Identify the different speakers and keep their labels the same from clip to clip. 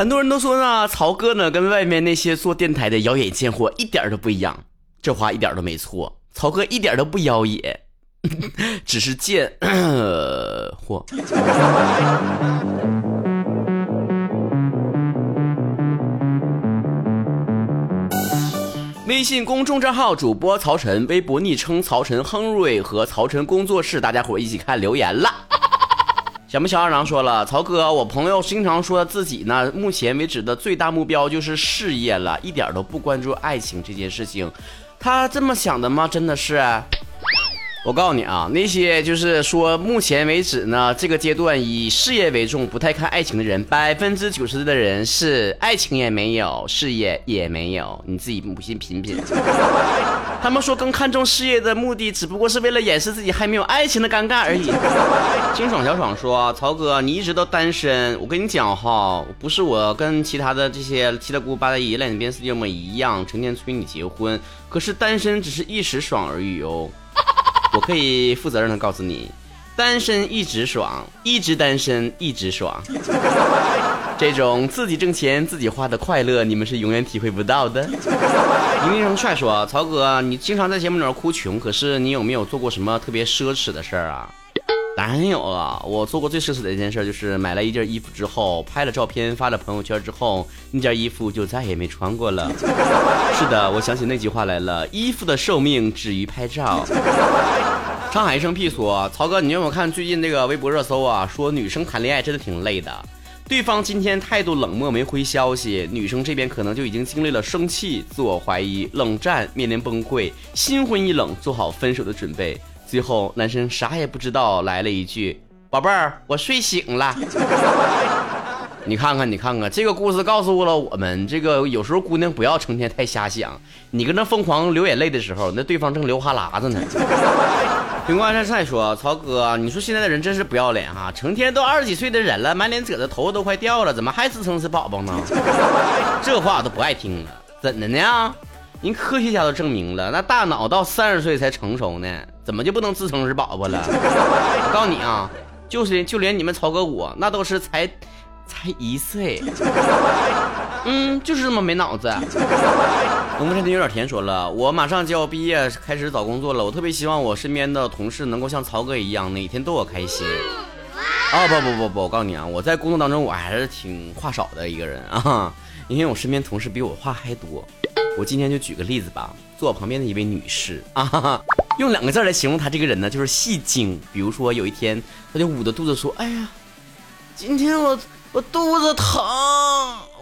Speaker 1: 很多人都说呢，曹哥呢跟外面那些做电台的妖冶贱货一点都不一样。这话一点都没错，曹哥一点都不妖冶，只是贱货。微信公众账号主播曹晨，微博昵称曹晨亨瑞和曹晨工作室，大家伙一起看留言了。小木小二郎说了，曹哥，我朋友经常说自己呢，目前为止的最大目标就是事业了，一点都不关注爱情这件事情。他这么想的吗？真的是。我告诉你啊，那些就是说，目前为止呢，这个阶段以事业为重，不太看爱情的人，百分之九十的人是爱情也没有，事业也没有。你自己不信品品。他们说更看重事业的目的，只不过是为了掩饰自己还没有爱情的尴尬而已。清爽小爽说：“曹哥，你一直都单身，我跟你讲哈，不是我跟其他的这些七大姑八大姨、烂边四舅们一样，成天催你结婚，可是单身只是一时爽而已哦。”我可以负责任的告诉你，单身一直爽，一直单身一直爽。这种自己挣钱自己花的快乐，你们是永远体会不到的。林林生帅说：“曹哥，你经常在节目里面哭穷，可是你有没有做过什么特别奢侈的事儿啊？”当然有了，我做过最奢侈的一件事就是买了一件衣服之后，拍了照片发了朋友圈之后，那件衣服就再也没穿过了。是的，我想起那句话来了，衣服的寿命止于拍照。上海一生屁说，曹哥，你有没有看最近那个微博热搜啊？说女生谈恋爱真的挺累的，对方今天态度冷漠没回消息，女生这边可能就已经经历了生气、自我怀疑、冷战，面临崩溃，心灰意冷，做好分手的准备。最后，男生啥也不知道，来了一句：“宝贝儿，我睡醒了。”你看看，你看看，这个故事告诉了我们，这个有时候姑娘不要成天太瞎想。你跟那疯狂流眼泪的时候，那对方正流哈喇子呢。平关山菜说：“曹哥，你说现在的人真是不要脸哈，成天都二十几岁的人了，满脸褶子，头发都快掉了，怎么还自称是宝宝呢？这话我都不爱听了，怎的呢？”人科学家都证明了，那大脑到三十岁才成熟呢，怎么就不能自称是宝宝了？我 告诉你啊，就是就连你们曹哥我，那都是才才一岁，嗯，就是这么没脑子。农夫山田有点甜说了，我马上就要毕业，开始找工作了，我特别希望我身边的同事能够像曹哥一样，每天逗我开心。啊不不不不，我告诉你啊，我在工作当中我还是挺话少的一个人啊，因为我身边同事比我话还多。我今天就举个例子吧，坐我旁边的一位女士啊，用两个字来形容她这个人呢，就是戏精。比如说有一天，她就捂着肚子说：“哎呀，今天我我肚子疼。”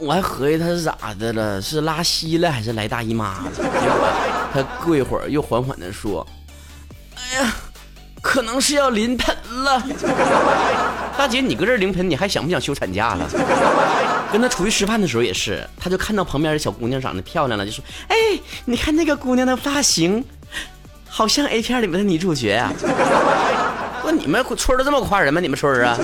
Speaker 1: 我还合计她是咋的了，是拉稀了还是来大姨妈了？她过一会儿又缓缓的说：“哎呀，可能是要临盆了。”大姐，你搁这临盆，你还想不想休产假了？跟他出去吃饭的时候也是，他就看到旁边的小姑娘长得漂亮了，就说：“哎，你看那个姑娘的发型，好像 A 片里面的女主角啊。”说你们村都这么夸人吗？你们村啊？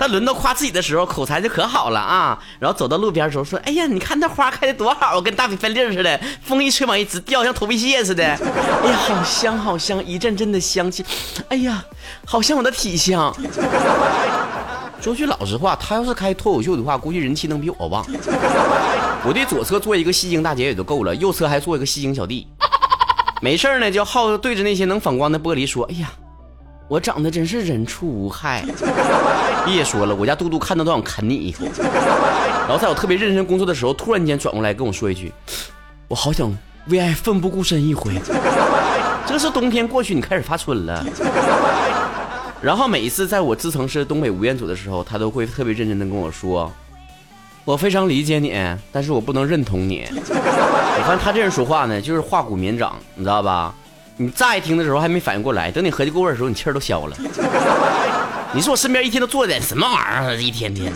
Speaker 1: 但轮到夸自己的时候，口才就可好了啊！然后走到路边的时候说：“哎呀，你看那花开的多好，跟大米饭粒似的，风一吹往一直掉，像头皮屑似的。哎呀，好香好香，一阵阵的香气。哎呀，好像我的体香。”说句老实话，他要是开脱口秀的话，估计人气能比我旺。我对左侧坐一个戏精大姐也就够了，右侧还坐一个戏精小弟。没事呢，就好对着那些能反光的玻璃说：“哎呀，我长得真是人畜无害。”别说了，我家嘟嘟看到都想啃你一口。然后在我特别认真工作的时候，突然间转过来跟我说一句：“我好想为爱奋不顾身一回。”这是冬天过去，你开始发春了。然后每一次在我自称是东北吴彦祖的时候，他都会特别认真的跟我说：“我非常理解你，但是我不能认同你。”你看他这人说话呢，就是化骨绵掌，你知道吧？你乍一听的时候还没反应过来，等你合计过味的时候，你气儿都消了。你说我身边一天都做点什么玩意儿？一天天，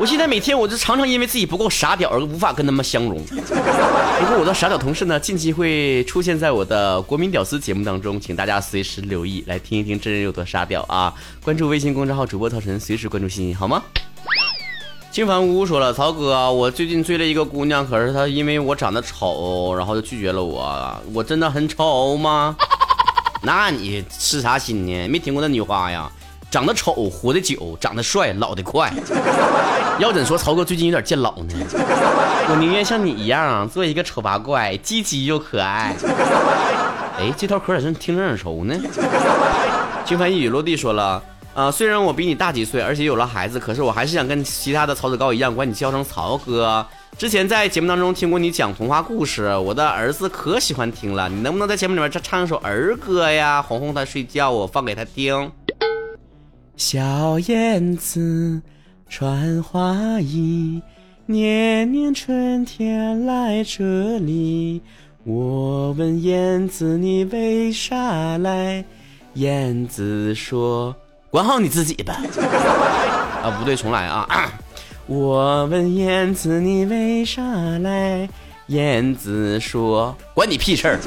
Speaker 1: 我现在每天我就常常因为自己不够傻屌而无法跟他们相融。不过我的傻屌同事呢，近期会出现在我的国民屌丝节目当中，请大家随时留意，来听一听真人有多傻屌啊！关注微信公众号主播曹晨，随时关注信息好吗？清凡屋说了，曹哥，我最近追了一个姑娘，可是她因为我长得丑，然后就拒绝了我。我真的很丑吗？那你痴啥心呢？没听过那女话呀？长得丑活得久，长得帅老得快。要怎说曹哥最近有点见老呢？我宁愿像你一样做一个丑八怪，积极又可爱。哎，这套嗑咋听着耳熟呢？轻翻一语落地说了，啊，虽然我比你大几岁，而且有了孩子，可是我还是想跟其他的曹子高一样，管你叫声曹哥。之前在节目当中听过你讲童话故事，我的儿子可喜欢听了。你能不能在节目里面唱唱一首儿歌呀，哄哄他睡觉，我放给他听。小燕子穿花衣，年年春天来这里。我问燕子你为啥来？燕子说：“管好你自己吧。”啊，不对，重来啊。我问燕子你为啥来？燕子说：“管你屁事儿。”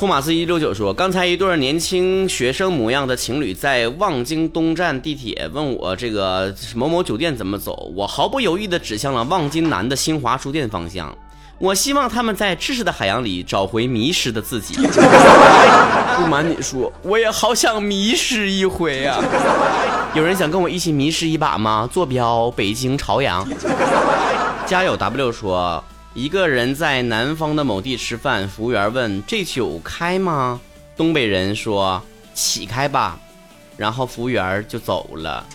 Speaker 1: 托马斯一六九说：“刚才一对年轻学生模样的情侣在望京东站地铁问我这个某某酒店怎么走，我毫不犹豫地指向了望京南的新华书店方向。我希望他们在知识的海洋里找回迷失的自己。不瞒你说，我也好想迷失一回啊！”有人想跟我一起迷失一把吗？坐标北京朝阳。家有 W 说，一个人在南方的某地吃饭，服务员问：“这酒开吗？”东北人说：“起开吧。”然后服务员就走了。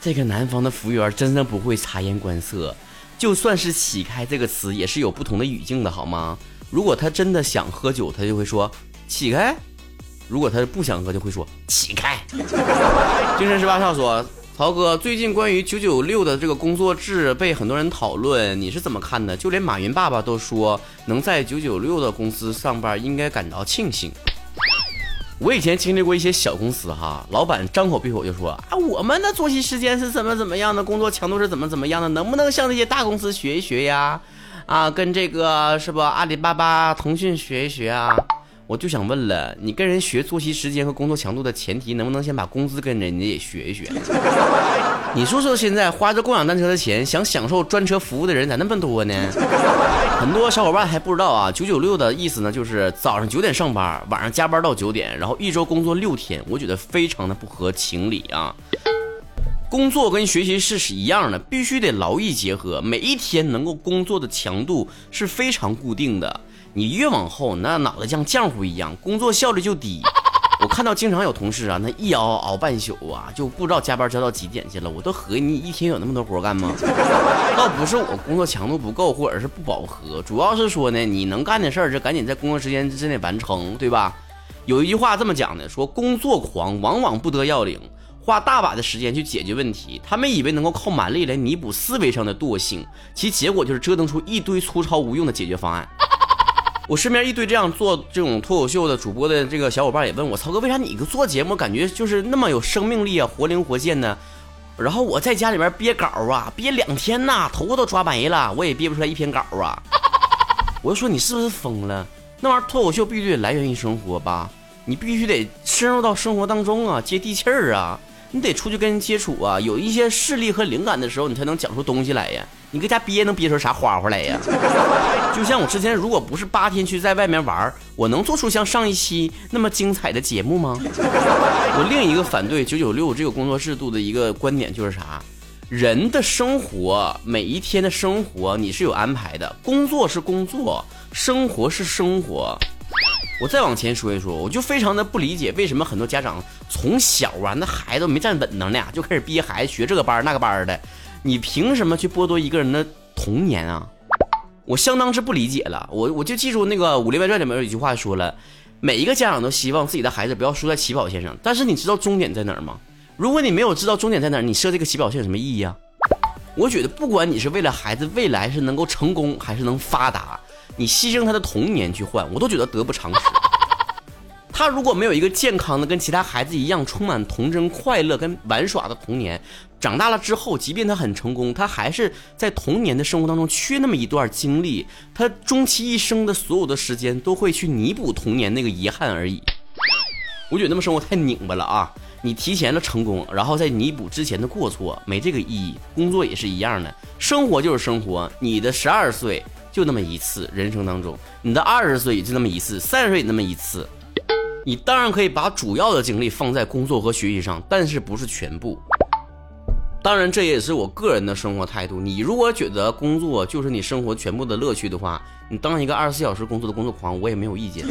Speaker 1: 这个南方的服务员真的不会察言观色，就算是“起开”这个词，也是有不同的语境的，好吗？如果他真的想喝酒，他就会说：“起开。”如果他不想喝，就会说起开。精神十八少说：“曹哥，最近关于九九六的这个工作制被很多人讨论，你是怎么看的？就连马云爸爸都说，能在九九六的公司上班应该感到庆幸。我以前经历过一些小公司哈，老板张口闭口就说啊，我们的作息时间是怎么怎么样的，工作强度是怎么怎么样的，能不能向那些大公司学一学呀？啊，跟这个是不阿里巴巴、腾讯学一学啊？”我就想问了，你跟人学作息时间和工作强度的前提，能不能先把工资跟人家也学一学？你说说，现在花着共享单车的钱，想享受专车服务的人咋那么多呢？很多小伙伴还不知道啊，九九六的意思呢，就是早上九点上班，晚上加班到九点，然后一周工作六天。我觉得非常的不合情理啊！工作跟学习是是一样的，必须得劳逸结合，每一天能够工作的强度是非常固定的。你越往后，那脑袋像浆糊一样，工作效率就低。我看到经常有同事啊，那一熬熬半宿啊，就不知道加班加到几点去了。我都合计你一天有那么多活干吗？倒不是我工作强度不够，或者是不饱和，主要是说呢，你能干的事儿就赶紧在工作时间之内完成，对吧？有一句话这么讲的，说工作狂往往不得要领，花大把的时间去解决问题，他们以为能够靠蛮力来弥补思维上的惰性，其结果就是折腾出一堆粗糙无用的解决方案。我身边一堆这样做这种脱口秀的主播的这个小伙伴也问我，曹哥为啥你个做节目感觉就是那么有生命力啊，活灵活现呢？然后我在家里边憋稿啊，憋两天呐，头发都抓没了，我也憋不出来一篇稿啊。我就说你是不是疯了？那玩意儿脱口秀必须得来源于生活吧？你必须得深入到生活当中啊，接地气儿啊。你得出去跟人接触啊，有一些势力和灵感的时候，你才能讲出东西来呀。你搁家憋能憋出啥花花来呀？就像我之前，如果不是八天去在外面玩，我能做出像上一期那么精彩的节目吗？我另一个反对九九六这个工作制度的一个观点就是啥？人的生活每一天的生活你是有安排的，工作是工作，生活是生活。我再往前说一说，我就非常的不理解，为什么很多家长从小啊，那孩子没站稳当呢，就开始逼孩子学这个班那个班的，你凭什么去剥夺一个人的童年啊？我相当是不理解了。我我就记住那个《武林外传》里面有一句话说了，每一个家长都希望自己的孩子不要输在起跑线上，但是你知道终点在哪儿吗？如果你没有知道终点在哪儿，你设这个起跑线有什么意义啊？我觉得不管你是为了孩子未来是能够成功还是能发达。你牺牲他的童年去换，我都觉得得不偿失。他如果没有一个健康的、跟其他孩子一样充满童真、快乐跟玩耍的童年，长大了之后，即便他很成功，他还是在童年的生活当中缺那么一段经历。他终其一生的所有的时间都会去弥补童年那个遗憾而已。我觉得那么生活太拧巴了啊！你提前了成功，然后再弥补之前的过错，没这个意义。工作也是一样的，生活就是生活。你的十二岁。就那么一次，人生当中，你的二十岁也就那么一次，三十岁也那么一次。你当然可以把主要的精力放在工作和学习上，但是不是全部。当然，这也是我个人的生活态度。你如果觉得工作就是你生活全部的乐趣的话，你当一个二十四小时工作的工作狂，我也没有意见。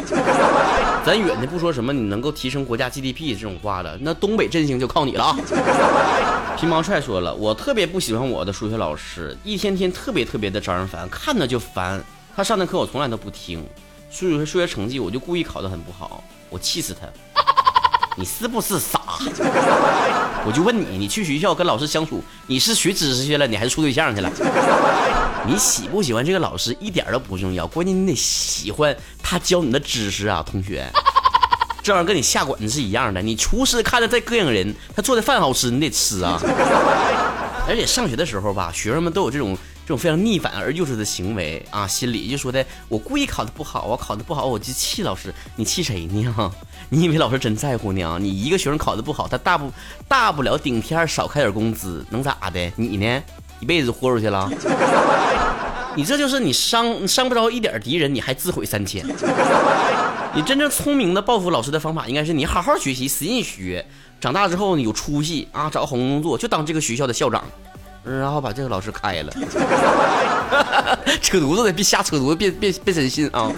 Speaker 1: 咱远的不说什么，你能够提升国家 GDP 这种话了，那东北振兴就靠你了啊！皮毛帅说了，我特别不喜欢我的数学老师，一天天特别特别的招人烦，看着就烦。他上的课我从来都不听，数学数学成绩我就故意考得很不好，我气死他。你是不是傻？我就问你，你去学校跟老师相处，你是学知识去了，你还是处对象去了？你喜不喜欢这个老师一点都不重要，关键你得喜欢他教你的知识啊，同学。这玩意儿跟你下馆子是一样的，你厨师看着再膈应人，他做的饭好吃，你得吃啊。而且上学的时候吧，学生们都有这种。这种非常逆反而幼稚的行为啊，心里就说的我故意考的不好，我考的不好我就气老师，你气谁呢？你以为老师真在乎你啊？你一个学生考的不好，他大不大不了顶天少开点工资，能咋的？你呢？一辈子豁出去了？你这就是你伤伤不着一点敌人，你还自毁三千。你真正聪明的报复老师的方法，应该是你好好学习，使劲学，长大之后你有出息啊，找个好工作，就当这个学校的校长。然后把这个老师开了，扯犊子的，别瞎扯犊子，别别别真信啊！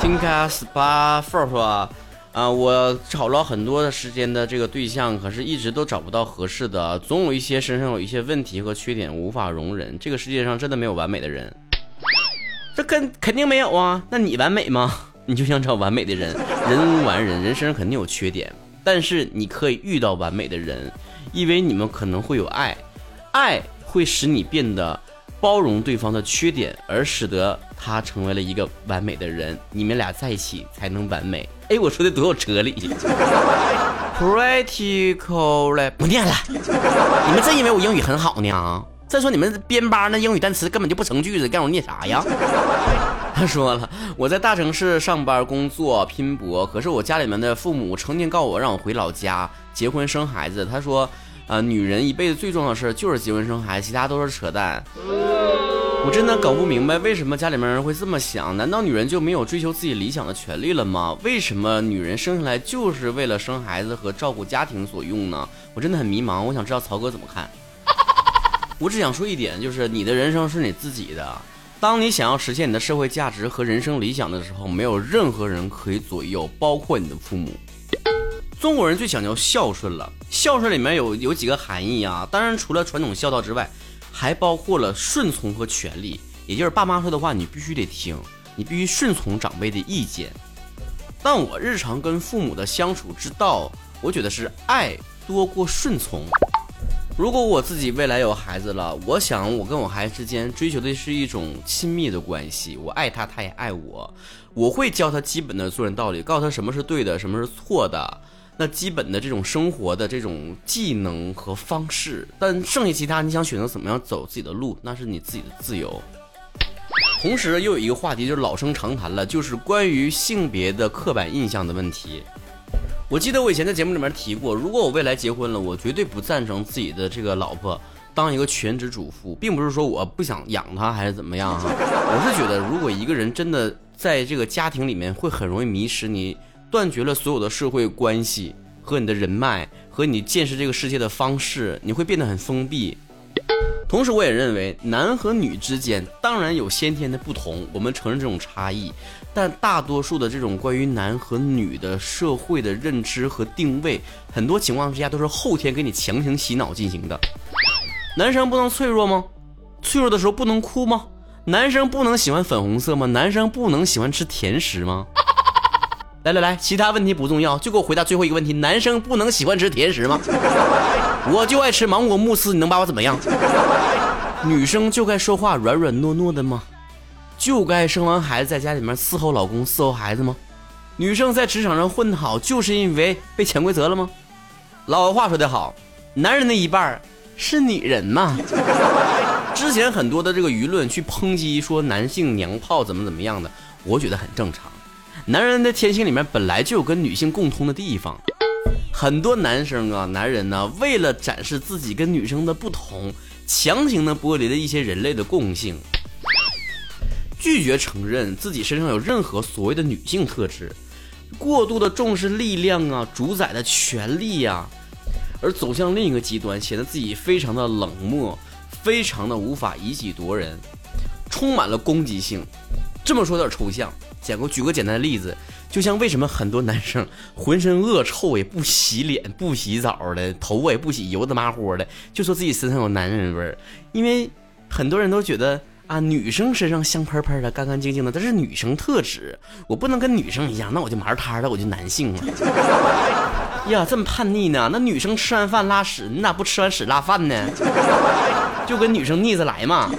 Speaker 1: 听开十八份说，啊，我找了很多的时间的这个对象，可是一直都找不到合适的，总有一些身上有一些问题和缺点无法容忍。这个世界上真的没有完美的人，这肯肯定没有啊！那你完美吗？你就想找完美的人，人无完人，人身上肯定有缺点，但是你可以遇到完美的人，因为你们可能会有爱。爱会使你变得包容对方的缺点，而使得他成为了一个完美的人。你们俩在一起才能完美。哎，我说的多有哲理。Practical，不念了。你们真以为我英语很好呢？再说你们编吧那英语单词根本就不成句子，让我念啥呀？他说了，我在大城市上班工作拼搏，可是我家里面的父母成天告我让我回老家结婚生孩子。他说。啊，女人一辈子最重要的事就是结婚生孩子，其他都是扯淡。我真的搞不明白，为什么家里面人会这么想？难道女人就没有追求自己理想的权利了吗？为什么女人生下来就是为了生孩子和照顾家庭所用呢？我真的很迷茫，我想知道曹哥怎么看。我只想说一点，就是你的人生是你自己的。当你想要实现你的社会价值和人生理想的时候，没有任何人可以左右，包括你的父母。中国人最讲究孝顺了，孝顺里面有有几个含义啊？当然，除了传统孝道之外，还包括了顺从和权利，也就是爸妈说的话你必须得听，你必须顺从长辈的意见。但我日常跟父母的相处之道，我觉得是爱多过顺从。如果我自己未来有孩子了，我想我跟我孩子之间追求的是一种亲密的关系，我爱他，他也爱我，我会教他基本的做人道理，告诉他什么是对的，什么是错的。那基本的这种生活的这种技能和方式，但剩下其他你想选择怎么样走自己的路，那是你自己的自由。同时又有一个话题就是老生常谈了，就是关于性别的刻板印象的问题。我记得我以前在节目里面提过，如果我未来结婚了，我绝对不赞成自己的这个老婆当一个全职主妇，并不是说我不想养她还是怎么样哈，我是觉得如果一个人真的在这个家庭里面会很容易迷失你。断绝了所有的社会关系和你的人脉和你见识这个世界的方式，你会变得很封闭。同时，我也认为男和女之间当然有先天的不同，我们承认这种差异，但大多数的这种关于男和女的社会的认知和定位，很多情况之下都是后天给你强行洗脑进行的。男生不能脆弱吗？脆弱的时候不能哭吗？男生不能喜欢粉红色吗？男生不能喜欢吃甜食吗？来来来，其他问题不重要，就给我回答最后一个问题：男生不能喜欢吃甜食吗？我就爱吃芒果慕斯，你能把我怎么样？女生就该说话软软糯糯的吗？就该生完孩子在家里面伺候老公伺候孩子吗？女生在职场上混得好，就是因为被潜规则了吗？老话说得好，男人的一半是女人嘛。之前很多的这个舆论去抨击说男性娘炮怎么怎么样的，我觉得很正常。男人的天性里面本来就有跟女性共通的地方，很多男生啊，男人呢，为了展示自己跟女生的不同，强行的剥离了一些人类的共性，拒绝承认自己身上有任何所谓的女性特质，过度的重视力量啊，主宰的权利呀，而走向另一个极端，显得自己非常的冷漠，非常的无法以己夺人，充满了攻击性。这么说有点抽象，讲个举个简单的例子，就像为什么很多男生浑身恶臭，也不洗脸、不洗澡的，头发也不洗，油的麻乎的，就说自己身上有男人味儿，因为很多人都觉得。啊，女生身上香喷喷的、干干净净的，这是女生特质。我不能跟女生一样，那我就麻摊了，我就男性了。呀，这么叛逆呢？那女生吃完饭拉屎，你咋不吃完屎拉饭呢？就跟女生逆着来嘛。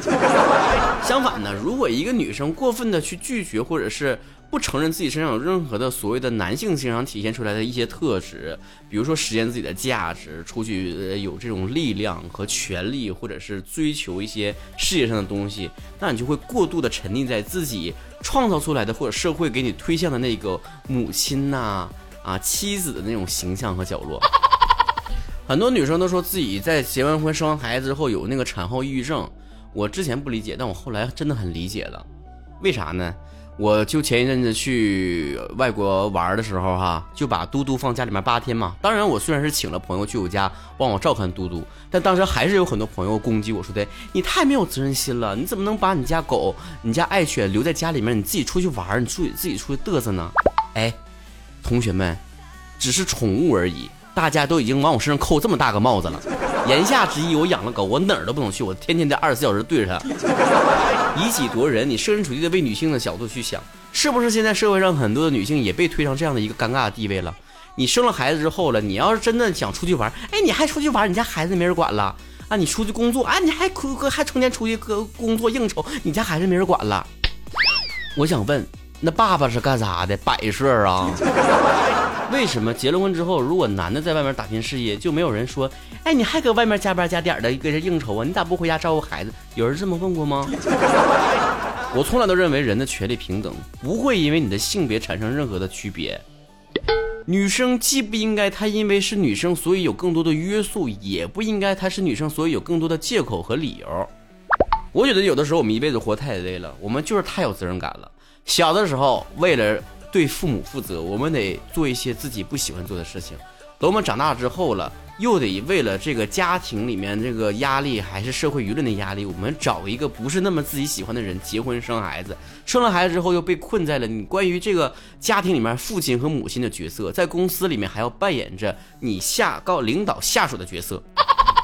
Speaker 1: 相反呢，如果一个女生过分的去拒绝，或者是。不承认自己身上有任何的所谓的男性身上体现出来的一些特质，比如说实现自己的价值，出去有这种力量和权力，或者是追求一些事业上的东西，那你就会过度的沉溺在自己创造出来的或者社会给你推向的那个母亲呐啊妻子的那种形象和角落。很多女生都说自己在结完婚生完孩子之后有那个产后抑郁症，我之前不理解，但我后来真的很理解了，为啥呢？我就前一阵子去外国玩的时候，哈，就把嘟嘟放家里面八天嘛。当然，我虽然是请了朋友去我家帮我照看嘟嘟，但当时还是有很多朋友攻击我说的：“你太没有责任心了，你怎么能把你家狗、你家爱犬留在家里面，你自己出去玩，你出去自己出去嘚瑟呢？”哎，同学们，只是宠物而已，大家都已经往我身上扣这么大个帽子了。言下之意，我养了狗，我哪儿都不能去，我天天在二十四小时对着它。以己度人，你设身处地的为女性的角度去想，是不是现在社会上很多的女性也被推上这样的一个尴尬的地位了？你生了孩子之后了，你要是真的想出去玩，哎，你还出去玩，你家孩子没人管了啊？你出去工作，啊，你还哭还成天出去工工作应酬，你家孩子没人管了？我想问，那爸爸是干啥的？摆设啊？为什么结了婚之后，如果男的在外面打拼事业，就没有人说，哎，你还搁外面加班加点的搁这应酬啊？你咋不回家照顾孩子？有人这么问过吗？我从来都认为人的权利平等，不会因为你的性别产生任何的区别。女生既不应该她因为是女生所以有更多的约束，也不应该她是女生所以有更多的借口和理由。我觉得有的时候我们一辈子活太累了，我们就是太有责任感了。小的时候为了。对父母负责，我们得做一些自己不喜欢做的事情。等我们长大之后了，又得为了这个家庭里面这个压力，还是社会舆论的压力，我们找一个不是那么自己喜欢的人结婚生孩子。生了孩子之后，又被困在了你关于这个家庭里面父亲和母亲的角色，在公司里面还要扮演着你下告领导下属的角色。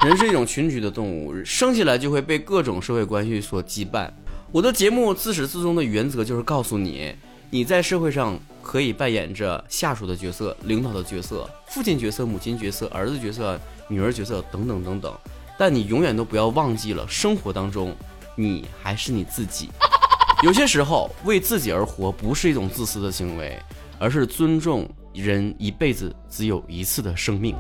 Speaker 1: 人是一种群居的动物，生下来就会被各种社会关系所羁绊。我的节目自始至终的原则就是告诉你。你在社会上可以扮演着下属的角色、领导的角色、父亲角色、母亲角色、儿子角色、女儿角色等等等等，但你永远都不要忘记了，生活当中你还是你自己。有些时候，为自己而活不是一种自私的行为，而是尊重人一辈子只有一次的生命。